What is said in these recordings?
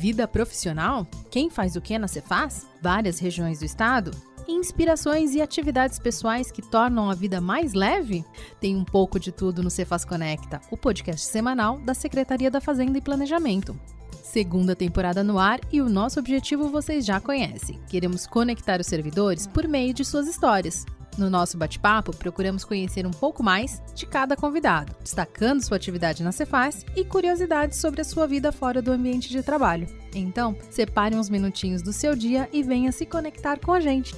Vida profissional? Quem faz o que na Cefaz? Várias regiões do estado? Inspirações e atividades pessoais que tornam a vida mais leve? Tem um pouco de tudo no Cefaz Conecta, o podcast semanal da Secretaria da Fazenda e Planejamento. Segunda temporada no ar e o nosso objetivo vocês já conhecem. Queremos conectar os servidores por meio de suas histórias. No nosso bate-papo, procuramos conhecer um pouco mais de cada convidado, destacando sua atividade na Cefaz e curiosidades sobre a sua vida fora do ambiente de trabalho. Então, separe uns minutinhos do seu dia e venha se conectar com a gente.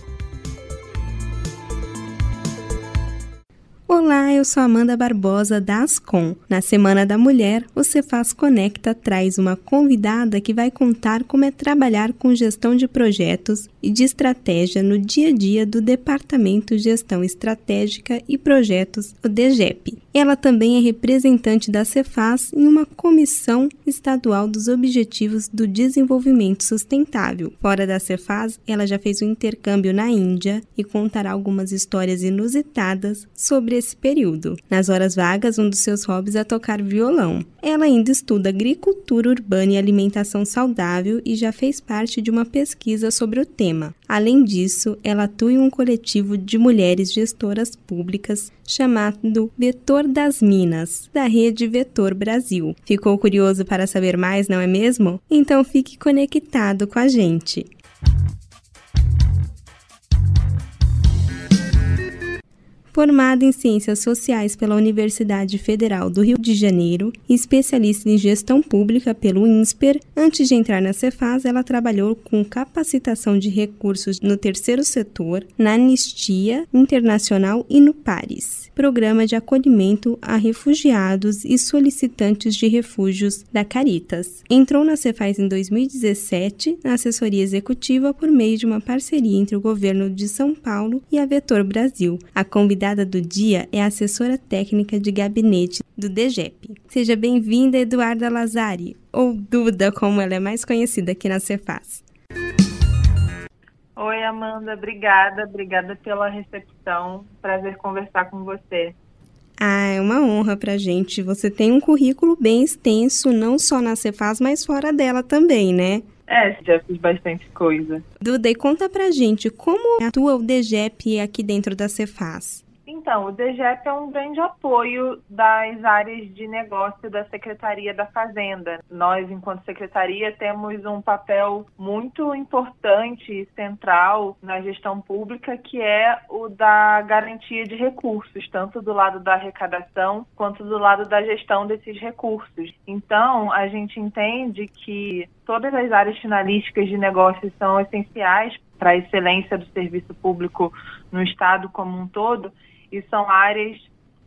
Olá, eu sou Amanda Barbosa da Ascom. Na Semana da Mulher, o Cefaz Conecta traz uma convidada que vai contar como é trabalhar com gestão de projetos e de estratégia no dia a dia do Departamento de Gestão Estratégica e Projetos, o DGEP. Ela também é representante da Cefaz em uma comissão estadual dos Objetivos do Desenvolvimento Sustentável. Fora da Cefaz, ela já fez um intercâmbio na Índia e contará algumas histórias inusitadas sobre esse período. Nas horas vagas, um dos seus hobbies é tocar violão. Ela ainda estuda agricultura urbana e alimentação saudável e já fez parte de uma pesquisa sobre o tema. Além disso, ela atua em um coletivo de mulheres gestoras públicas chamado Vetor das Minas, da rede Vetor Brasil. Ficou curioso para saber mais, não é mesmo? Então fique conectado com a gente. Formada em Ciências Sociais pela Universidade Federal do Rio de Janeiro e especialista em Gestão Pública pelo INSPER, antes de entrar na Cefaz, ela trabalhou com capacitação de recursos no terceiro setor, na Anistia Internacional e no PARES, Programa de Acolhimento a Refugiados e Solicitantes de Refúgios da Caritas. Entrou na Cefaz em 2017 na assessoria executiva por meio de uma parceria entre o governo de São Paulo e a Vetor Brasil. A convidada do dia é a assessora técnica de gabinete do DGEP. Seja bem-vinda, Eduarda Lazari, ou Duda, como ela é mais conhecida aqui na Cefaz. Oi, Amanda, obrigada, obrigada pela recepção. Prazer conversar com você. Ah, é uma honra pra gente. Você tem um currículo bem extenso, não só na Cefaz, mas fora dela também, né? É, já fiz bastante coisa. Duda, e conta pra gente como atua o DGEP aqui dentro da Cefaz. Então, o DGEP é um grande apoio das áreas de negócio da Secretaria da Fazenda. Nós, enquanto secretaria, temos um papel muito importante e central na gestão pública, que é o da garantia de recursos, tanto do lado da arrecadação quanto do lado da gestão desses recursos. Então, a gente entende que todas as áreas finalísticas de negócios são essenciais para a excelência do serviço público no Estado como um todo e são áreas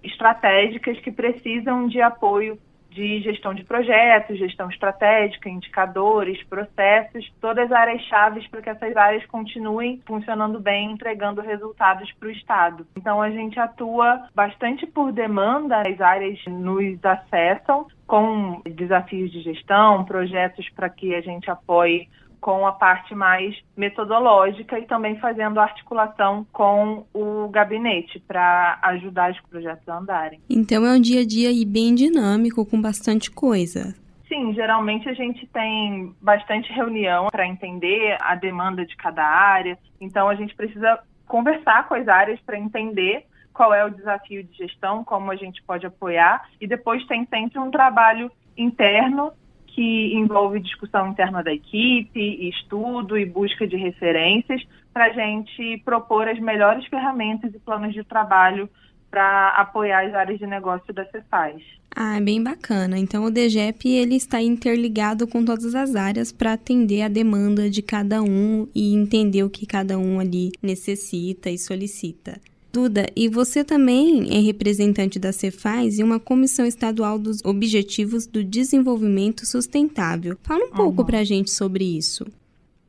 estratégicas que precisam de apoio de gestão de projetos, gestão estratégica, indicadores, processos, todas as áreas chaves para que essas áreas continuem funcionando bem, entregando resultados para o Estado. Então a gente atua bastante por demanda, as áreas nos acessam com desafios de gestão, projetos para que a gente apoie com a parte mais metodológica e também fazendo articulação com o gabinete para ajudar os projetos a andarem. Então é um dia a dia aí bem dinâmico, com bastante coisa. Sim, geralmente a gente tem bastante reunião para entender a demanda de cada área, então a gente precisa conversar com as áreas para entender qual é o desafio de gestão, como a gente pode apoiar, e depois tem sempre um trabalho interno que envolve discussão interna da equipe, estudo e busca de referências para a gente propor as melhores ferramentas e planos de trabalho para apoiar as áreas de negócio da Cefaz. Ah, é bem bacana. Então o DGEP ele está interligado com todas as áreas para atender a demanda de cada um e entender o que cada um ali necessita e solicita. Duda, e você também é representante da Cefaz e uma comissão estadual dos Objetivos do Desenvolvimento Sustentável. Fala um uhum. pouco para a gente sobre isso.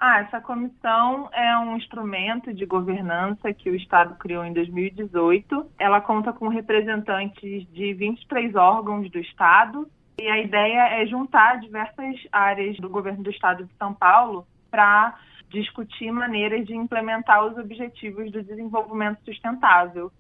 Ah, essa comissão é um instrumento de governança que o Estado criou em 2018. Ela conta com representantes de 23 órgãos do Estado e a ideia é juntar diversas áreas do governo do Estado de São Paulo para discutir maneiras de implementar os objetivos do desenvolvimento sustentável.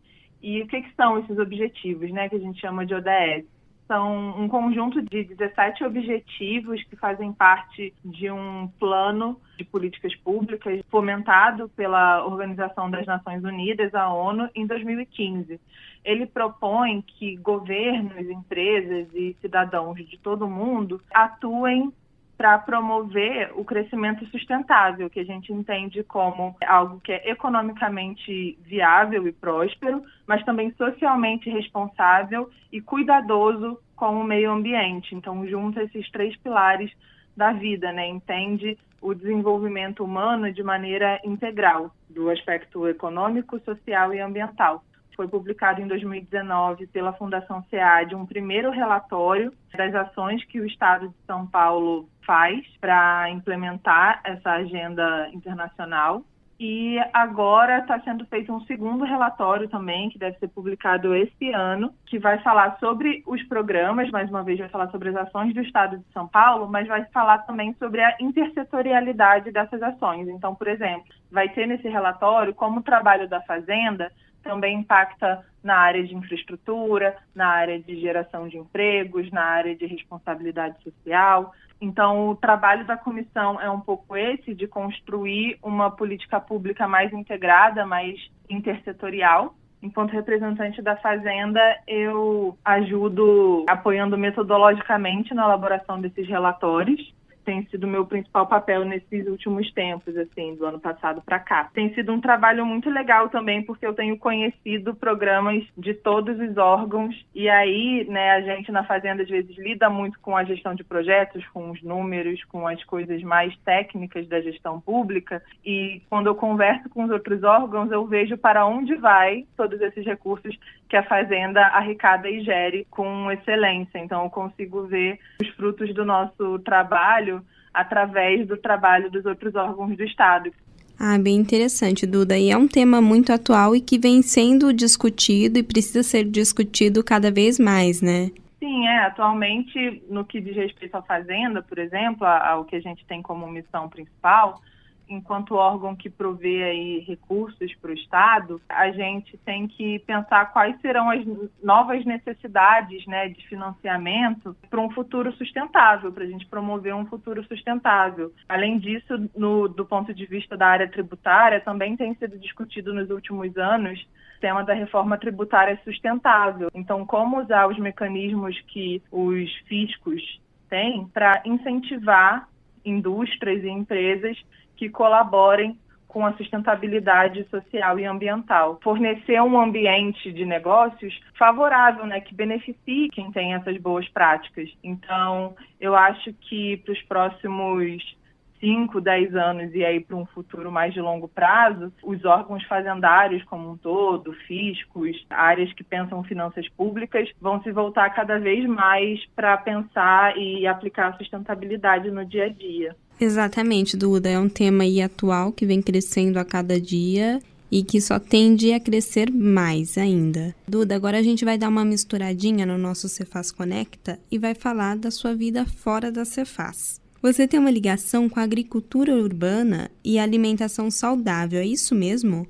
E o que, que são esses objetivos, né, que a gente chama de ODS? são um conjunto de 17 objetivos que fazem parte de um plano de políticas públicas fomentado pela Organização das Nações Unidas, a ONU, em 2015. Ele propõe que governos, empresas e cidadãos de todo o mundo atuem para promover o crescimento sustentável, que a gente entende como algo que é economicamente viável e próspero, mas também socialmente responsável e cuidadoso com o meio ambiente. Então, junta esses três pilares da vida, né? Entende o desenvolvimento humano de maneira integral, do aspecto econômico, social e ambiental foi publicado em 2019 pela Fundação SEAD um primeiro relatório das ações que o Estado de São Paulo faz para implementar essa agenda internacional. E agora está sendo feito um segundo relatório também, que deve ser publicado esse ano, que vai falar sobre os programas, mais uma vez vai falar sobre as ações do Estado de São Paulo, mas vai falar também sobre a intersetorialidade dessas ações. Então, por exemplo, vai ter nesse relatório como o trabalho da Fazenda também impacta na área de infraestrutura, na área de geração de empregos, na área de responsabilidade social. Então, o trabalho da comissão é um pouco esse, de construir uma política pública mais integrada, mais intersetorial. Enquanto representante da Fazenda, eu ajudo apoiando metodologicamente na elaboração desses relatórios tem sido meu principal papel nesses últimos tempos, assim, do ano passado para cá. Tem sido um trabalho muito legal também, porque eu tenho conhecido programas de todos os órgãos e aí, né, a gente na Fazenda às vezes lida muito com a gestão de projetos, com os números, com as coisas mais técnicas da gestão pública e quando eu converso com os outros órgãos, eu vejo para onde vai todos esses recursos que a Fazenda arrecada e gere com excelência. Então, eu consigo ver os frutos do nosso trabalho através do trabalho dos outros órgãos do Estado. Ah, bem interessante, Duda. E é um tema muito atual e que vem sendo discutido e precisa ser discutido cada vez mais, né? Sim, é. Atualmente, no que diz respeito à Fazenda, por exemplo, ao que a gente tem como missão principal, enquanto órgão que provê aí recursos para o Estado, a gente tem que pensar quais serão as novas necessidades né, de financiamento para um futuro sustentável, para a gente promover um futuro sustentável. Além disso, no, do ponto de vista da área tributária, também tem sido discutido nos últimos anos o tema da reforma tributária sustentável. Então, como usar os mecanismos que os fiscos têm para incentivar indústrias e empresas que colaborem com a sustentabilidade social e ambiental. Fornecer um ambiente de negócios favorável, né, que beneficie quem tem essas boas práticas. Então, eu acho que para os próximos 5, 10 anos e aí para um futuro mais de longo prazo, os órgãos fazendários como um todo, fiscos, áreas que pensam finanças públicas, vão se voltar cada vez mais para pensar e aplicar a sustentabilidade no dia a dia. Exatamente, Duda. É um tema aí atual que vem crescendo a cada dia e que só tende a crescer mais ainda. Duda, agora a gente vai dar uma misturadinha no nosso Cefaz Conecta e vai falar da sua vida fora da Cefaz. Você tem uma ligação com a agricultura urbana e a alimentação saudável, é isso mesmo?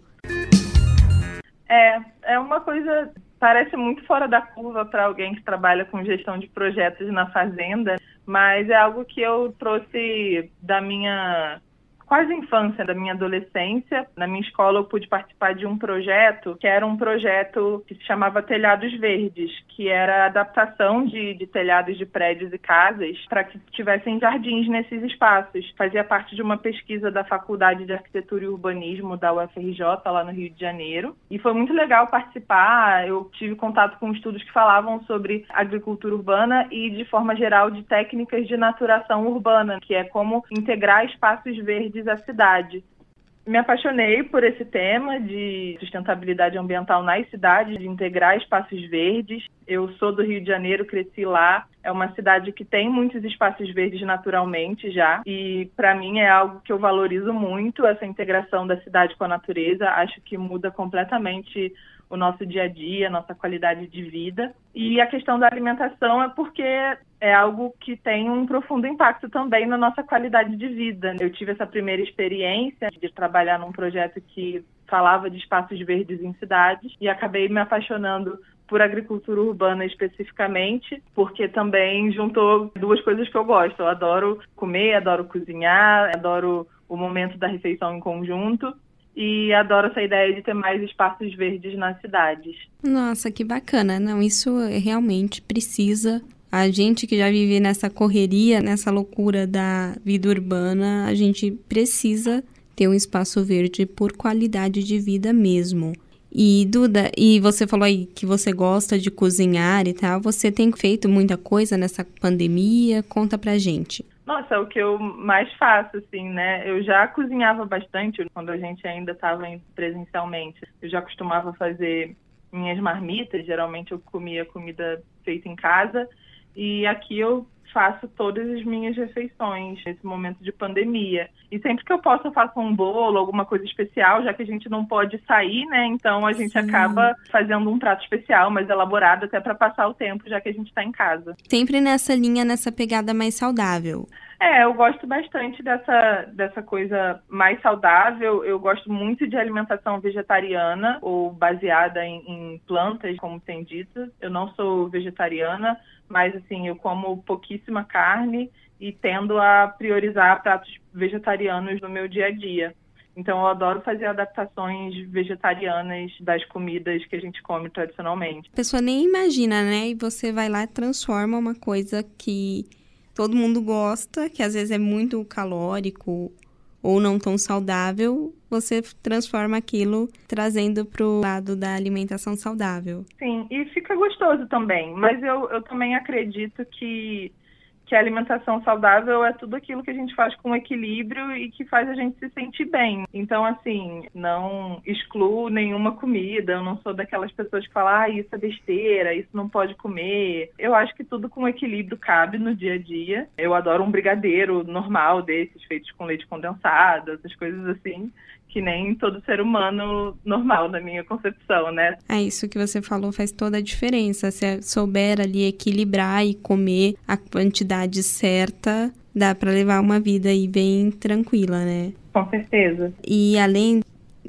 É, é uma coisa parece muito fora da curva para alguém que trabalha com gestão de projetos na fazenda, mas é algo que eu trouxe da minha quase infância, da minha adolescência. Na minha escola eu pude participar de um projeto que era um projeto que se chamava Telhados Verdes, que era a adaptação de, de telhados de prédios e casas para que tivessem jardins nesses espaços. Fazia parte de uma pesquisa da Faculdade de Arquitetura e Urbanismo da UFRJ, lá no Rio de Janeiro. E foi muito legal participar. Eu tive contato com estudos que falavam sobre agricultura urbana e, de forma geral, de técnicas de naturação urbana, que é como integrar espaços verdes diz a cidade. Me apaixonei por esse tema de sustentabilidade ambiental nas cidades, de integrar espaços verdes. Eu sou do Rio de Janeiro, cresci lá. É uma cidade que tem muitos espaços verdes naturalmente já. E para mim é algo que eu valorizo muito, essa integração da cidade com a natureza. Acho que muda completamente o nosso dia a dia, nossa qualidade de vida. E a questão da alimentação é porque é algo que tem um profundo impacto também na nossa qualidade de vida. Eu tive essa primeira experiência de trabalhar num projeto que falava de espaços verdes em cidades e acabei me apaixonando por agricultura urbana especificamente, porque também juntou duas coisas que eu gosto. Eu adoro comer, adoro cozinhar, adoro o momento da refeição em conjunto e adoro essa ideia de ter mais espaços verdes nas cidades. Nossa, que bacana. Não, isso realmente precisa. A gente que já vive nessa correria, nessa loucura da vida urbana, a gente precisa ter um espaço verde por qualidade de vida mesmo. E Duda, e você falou aí que você gosta de cozinhar e tal. Você tem feito muita coisa nessa pandemia? Conta pra gente. Nossa, é o que eu mais faço, assim, né? Eu já cozinhava bastante quando a gente ainda estava presencialmente. Eu já costumava fazer minhas marmitas, geralmente eu comia comida feita em casa. E aqui eu faço todas as minhas refeições nesse momento de pandemia. E sempre que eu posso, eu faço um bolo, alguma coisa especial, já que a gente não pode sair, né? Então a gente Sim. acaba fazendo um prato especial, mais elaborado, até para passar o tempo, já que a gente está em casa. Sempre nessa linha, nessa pegada mais saudável. É, eu gosto bastante dessa, dessa coisa mais saudável. Eu gosto muito de alimentação vegetariana ou baseada em, em plantas, como tem dito. Eu não sou vegetariana, mas assim, eu como pouquíssima carne e tendo a priorizar pratos vegetarianos no meu dia a dia. Então eu adoro fazer adaptações vegetarianas das comidas que a gente come tradicionalmente. A pessoa nem imagina, né? E você vai lá e transforma uma coisa que todo mundo gosta, que às vezes é muito calórico ou não tão saudável, você transforma aquilo trazendo para o lado da alimentação saudável. Sim, e fica gostoso também. Mas eu, eu também acredito que que a alimentação saudável é tudo aquilo que a gente faz com equilíbrio e que faz a gente se sentir bem. Então, assim, não excluo nenhuma comida, eu não sou daquelas pessoas que falam, ah, isso é besteira, isso não pode comer. Eu acho que tudo com equilíbrio cabe no dia a dia. Eu adoro um brigadeiro normal desses, feitos com leite condensado, essas coisas assim que nem todo ser humano normal, na minha concepção, né? É isso que você falou faz toda a diferença. Se souber ali equilibrar e comer a quantidade certa, dá para levar uma vida aí bem tranquila, né? Com certeza. E além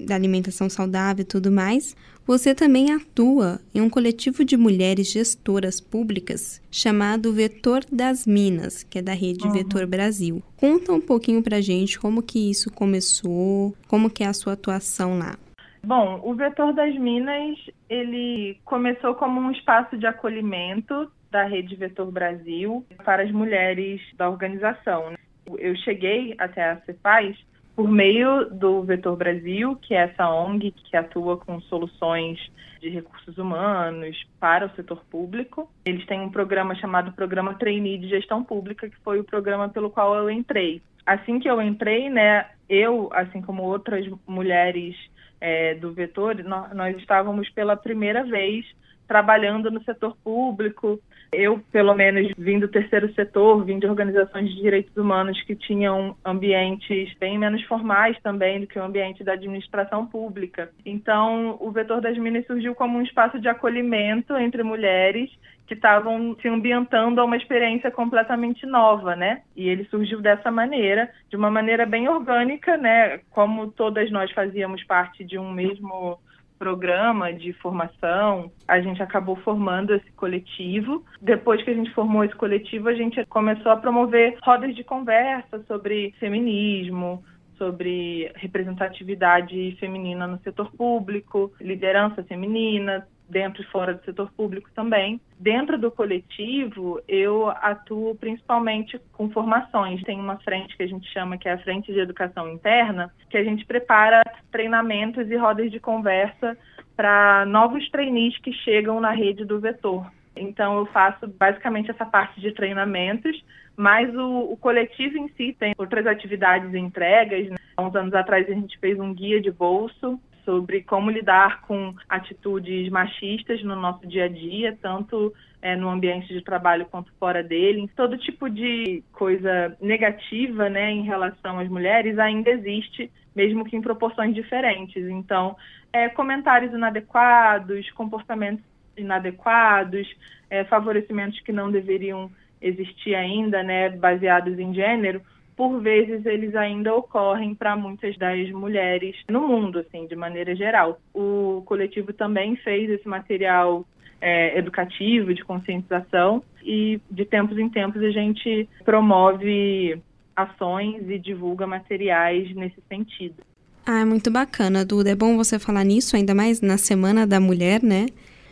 da alimentação saudável e tudo mais, você também atua em um coletivo de mulheres gestoras públicas chamado Vetor das Minas, que é da rede uhum. Vetor Brasil. Conta um pouquinho pra gente como que isso começou, como que é a sua atuação lá. Bom, o Vetor das Minas, ele começou como um espaço de acolhimento da Rede Vetor Brasil para as mulheres da organização. Né? Eu cheguei até a Cefaz por meio do Vetor Brasil, que é essa ONG que atua com soluções de recursos humanos para o setor público. Eles têm um programa chamado Programa Trainee de Gestão Pública, que foi o programa pelo qual eu entrei. Assim que eu entrei, né, eu, assim como outras mulheres é, do Vetor, nós, nós estávamos pela primeira vez trabalhando no setor público, eu, pelo menos, vim do terceiro setor, vim de organizações de direitos humanos que tinham ambientes bem menos formais também do que o ambiente da administração pública. Então, o Vetor das Minas surgiu como um espaço de acolhimento entre mulheres que estavam se ambientando a uma experiência completamente nova, né? E ele surgiu dessa maneira, de uma maneira bem orgânica, né? Como todas nós fazíamos parte de um mesmo programa de formação, a gente acabou formando esse coletivo. Depois que a gente formou esse coletivo, a gente começou a promover rodas de conversa sobre feminismo, sobre representatividade feminina no setor público, liderança feminina, dentro e fora do setor público também. Dentro do coletivo, eu atuo principalmente com formações. Tem uma frente que a gente chama que é a Frente de Educação Interna, que a gente prepara treinamentos e rodas de conversa para novos trainees que chegam na rede do Vetor. Então, eu faço basicamente essa parte de treinamentos, mas o, o coletivo em si tem outras atividades e entregas. Né? Há uns anos atrás, a gente fez um guia de bolso sobre como lidar com atitudes machistas no nosso dia a dia, tanto é, no ambiente de trabalho quanto fora dele. Todo tipo de coisa negativa né, em relação às mulheres ainda existe, mesmo que em proporções diferentes. Então, é, comentários inadequados, comportamentos inadequados, é, favorecimentos que não deveriam existir ainda, né, baseados em gênero, por vezes eles ainda ocorrem para muitas das mulheres no mundo, assim, de maneira geral. O coletivo também fez esse material é, educativo, de conscientização, e de tempos em tempos a gente promove ações e divulga materiais nesse sentido. Ah, é muito bacana, Duda. É bom você falar nisso, ainda mais na Semana da Mulher, né?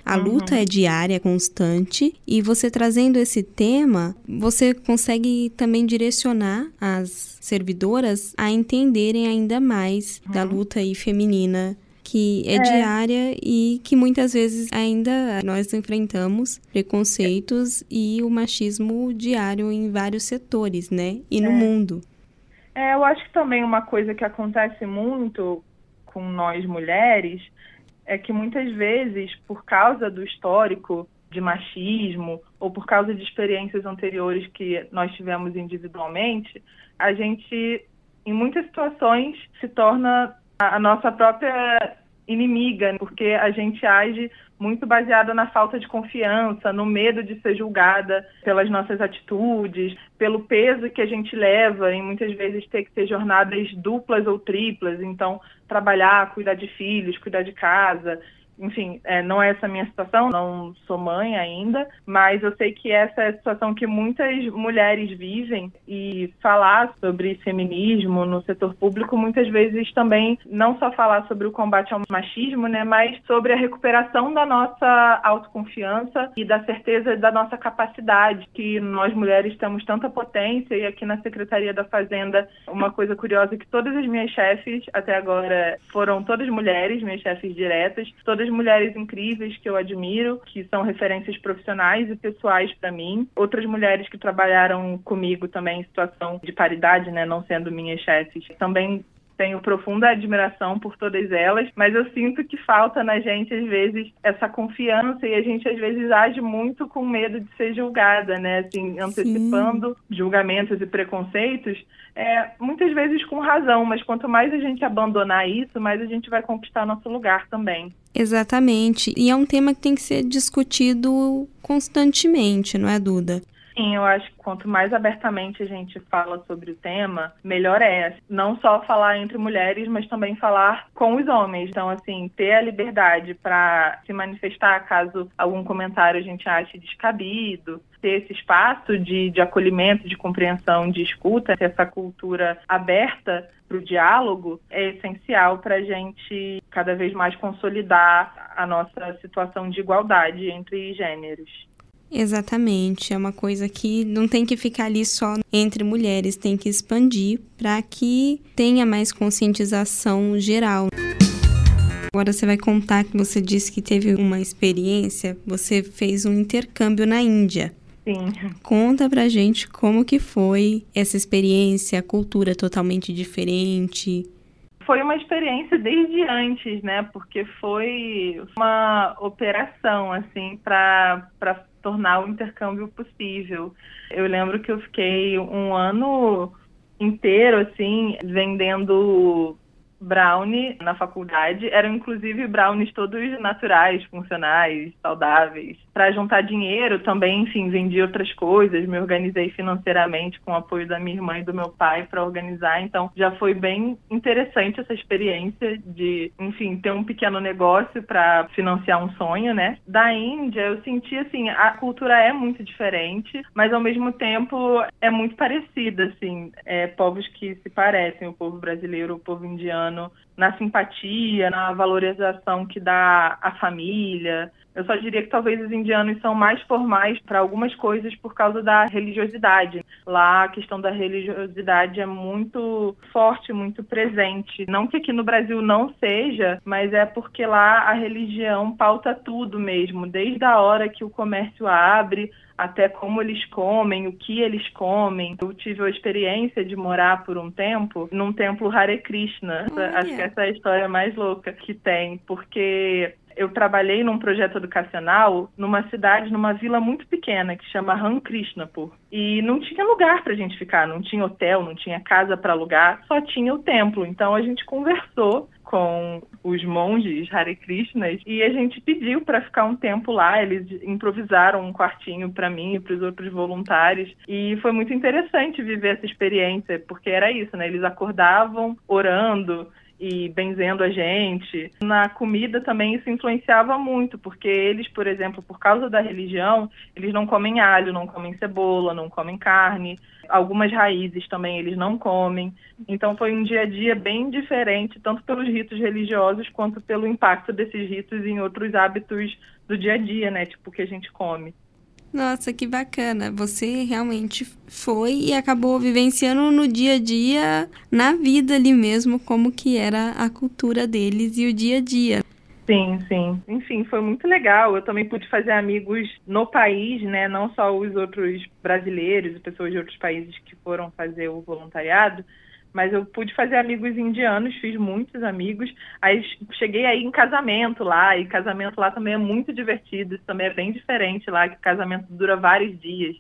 A uhum. luta é diária, constante, e você trazendo esse tema, você consegue também direcionar as servidoras a entenderem ainda mais uhum. da luta aí feminina que é, é, diária e que muitas vezes ainda nós enfrentamos preconceitos e o machismo diário em vários setores, né? E no é. mundo. É, eu acho que também uma coisa que acontece muito com nós mulheres é que muitas vezes, por causa do histórico de machismo ou por causa de experiências anteriores que nós tivemos individualmente, a gente, em muitas situações, se torna a nossa própria inimiga, porque a gente age muito baseada na falta de confiança, no medo de ser julgada pelas nossas atitudes, pelo peso que a gente leva em muitas vezes ter que ter jornadas duplas ou triplas, então trabalhar, cuidar de filhos, cuidar de casa, enfim, é, não é essa a minha situação, não sou mãe ainda, mas eu sei que essa é a situação que muitas mulheres vivem e falar sobre feminismo no setor público muitas vezes também não só falar sobre o combate ao machismo, né, mas sobre a recuperação da nossa autoconfiança e da certeza da nossa capacidade, que nós mulheres temos tanta potência e aqui na Secretaria da Fazenda, uma coisa curiosa é que todas as minhas chefes até agora foram todas mulheres, minhas chefes diretas, todas outras mulheres incríveis que eu admiro, que são referências profissionais e pessoais para mim. Outras mulheres que trabalharam comigo também em situação de paridade, né, não sendo minhas chefes, também tenho profunda admiração por todas elas, mas eu sinto que falta na gente, às vezes, essa confiança e a gente, às vezes, age muito com medo de ser julgada, né? Assim, antecipando Sim. julgamentos e preconceitos, é, muitas vezes com razão, mas quanto mais a gente abandonar isso, mais a gente vai conquistar nosso lugar também. Exatamente. E é um tema que tem que ser discutido constantemente, não é, Duda? Sim, eu acho que quanto mais abertamente a gente fala sobre o tema, melhor é. Não só falar entre mulheres, mas também falar com os homens. Então, assim, ter a liberdade para se manifestar caso algum comentário a gente ache descabido, ter esse espaço de, de acolhimento, de compreensão, de escuta, essa cultura aberta para o diálogo é essencial para a gente cada vez mais consolidar a nossa situação de igualdade entre gêneros. Exatamente, é uma coisa que não tem que ficar ali só entre mulheres, tem que expandir para que tenha mais conscientização geral. Agora você vai contar que você disse que teve uma experiência, você fez um intercâmbio na Índia. Sim. Conta pra gente como que foi essa experiência, a cultura totalmente diferente. Foi uma experiência desde antes, né? Porque foi uma operação, assim, para tornar o intercâmbio possível. Eu lembro que eu fiquei um ano inteiro, assim, vendendo brownie na faculdade. Eram inclusive brownies todos naturais, funcionais, saudáveis. Para juntar dinheiro também, enfim, vendi outras coisas, me organizei financeiramente com o apoio da minha irmã e do meu pai para organizar. Então, já foi bem interessante essa experiência de, enfim, ter um pequeno negócio para financiar um sonho, né? Da Índia, eu senti assim, a cultura é muito diferente, mas ao mesmo tempo é muito parecida, assim, é, povos que se parecem, o povo brasileiro, o povo indiano ano na simpatia, na valorização que dá à família. Eu só diria que talvez os indianos são mais formais para algumas coisas por causa da religiosidade. Lá a questão da religiosidade é muito forte, muito presente. Não que aqui no Brasil não seja, mas é porque lá a religião pauta tudo mesmo, desde a hora que o comércio abre até como eles comem, o que eles comem. Eu tive a experiência de morar por um tempo num templo Hare Krishna. Acho que essa é a história mais louca que tem, porque eu trabalhei num projeto educacional numa cidade, numa vila muito pequena que chama Ram Krishnapur. E não tinha lugar para a gente ficar, não tinha hotel, não tinha casa para alugar, só tinha o templo. Então a gente conversou com os monges Hare Krishnas e a gente pediu para ficar um tempo lá. Eles improvisaram um quartinho para mim e para os outros voluntários e foi muito interessante viver essa experiência porque era isso, né? Eles acordavam orando e benzendo a gente. Na comida também isso influenciava muito, porque eles, por exemplo, por causa da religião, eles não comem alho, não comem cebola, não comem carne. Algumas raízes também eles não comem. Então foi um dia a dia bem diferente, tanto pelos ritos religiosos quanto pelo impacto desses ritos em outros hábitos do dia a dia, né? Tipo o que a gente come. Nossa, que bacana. Você realmente foi e acabou vivenciando no dia a dia, na vida ali mesmo, como que era a cultura deles e o dia a dia. Sim, sim. Enfim, foi muito legal. Eu também pude fazer amigos no país, né? Não só os outros brasileiros e pessoas de outros países que foram fazer o voluntariado, mas eu pude fazer amigos indianos, fiz muitos amigos. Aí cheguei aí em casamento lá, e casamento lá também é muito divertido, também é bem diferente lá, que casamento dura vários dias.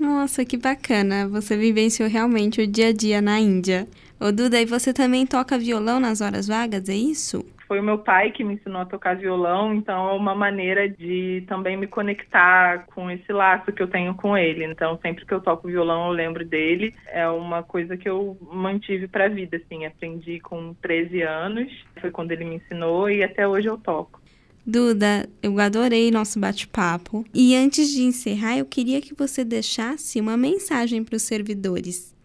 Nossa, que bacana! Você vivenciou realmente o dia a dia na Índia. Ô Duda, e você também toca violão nas horas vagas, é isso? Foi o meu pai que me ensinou a tocar violão, então é uma maneira de também me conectar com esse laço que eu tenho com ele. Então, sempre que eu toco violão, eu lembro dele. É uma coisa que eu mantive para a vida, assim. Aprendi com 13 anos, foi quando ele me ensinou e até hoje eu toco. Duda, eu adorei nosso bate-papo. E antes de encerrar, eu queria que você deixasse uma mensagem para os servidores.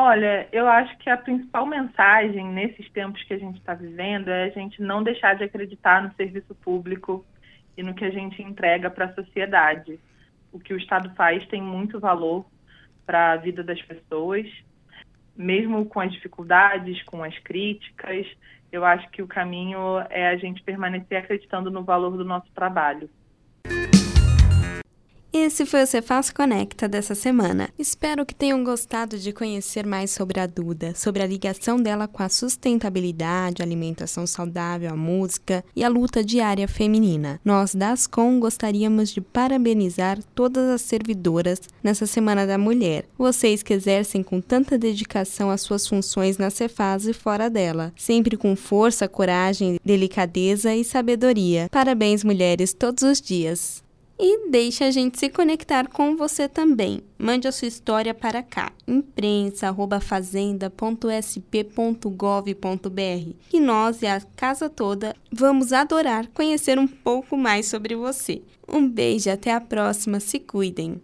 Olha, eu acho que a principal mensagem nesses tempos que a gente está vivendo é a gente não deixar de acreditar no serviço público e no que a gente entrega para a sociedade. O que o Estado faz tem muito valor para a vida das pessoas, mesmo com as dificuldades, com as críticas. Eu acho que o caminho é a gente permanecer acreditando no valor do nosso trabalho. Esse foi o Cefaz Conecta dessa semana. Espero que tenham gostado de conhecer mais sobre a Duda, sobre a ligação dela com a sustentabilidade, a alimentação saudável, a música e a luta diária feminina. Nós da Ascom gostaríamos de parabenizar todas as servidoras nessa Semana da Mulher. Vocês que exercem com tanta dedicação as suas funções na Cefaz e fora dela, sempre com força, coragem, delicadeza e sabedoria. Parabéns, mulheres, todos os dias e deixe a gente se conectar com você também. Mande a sua história para cá, imprensa@fazenda.sp.gov.br, que nós e a casa toda vamos adorar conhecer um pouco mais sobre você. Um beijo, até a próxima, se cuidem.